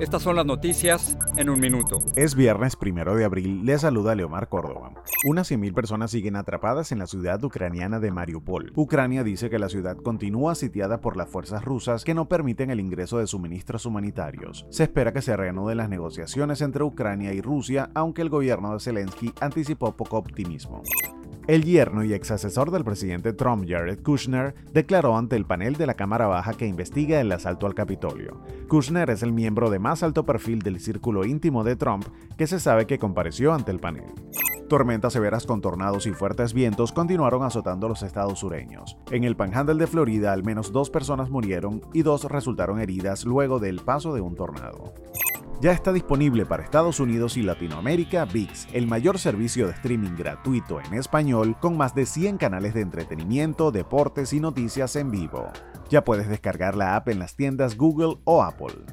estas son las noticias en un minuto. Es viernes primero de abril, le saluda Leomar Córdoba. Unas 100.000 personas siguen atrapadas en la ciudad ucraniana de Mariupol. Ucrania dice que la ciudad continúa sitiada por las fuerzas rusas que no permiten el ingreso de suministros humanitarios. Se espera que se reanuden las negociaciones entre Ucrania y Rusia, aunque el gobierno de Zelensky anticipó poco optimismo. El yerno y ex asesor del presidente Trump, Jared Kushner, declaró ante el panel de la Cámara Baja que investiga el asalto al Capitolio. Kushner es el miembro de más alto perfil del círculo íntimo de Trump que se sabe que compareció ante el panel. Tormentas severas con tornados y fuertes vientos continuaron azotando los estados sureños. En el Panhandle de Florida, al menos dos personas murieron y dos resultaron heridas luego del paso de un tornado. Ya está disponible para Estados Unidos y Latinoamérica VIX, el mayor servicio de streaming gratuito en español con más de 100 canales de entretenimiento, deportes y noticias en vivo. Ya puedes descargar la app en las tiendas Google o Apple.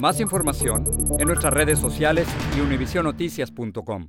Más información en nuestras redes sociales y univisionoticias.com.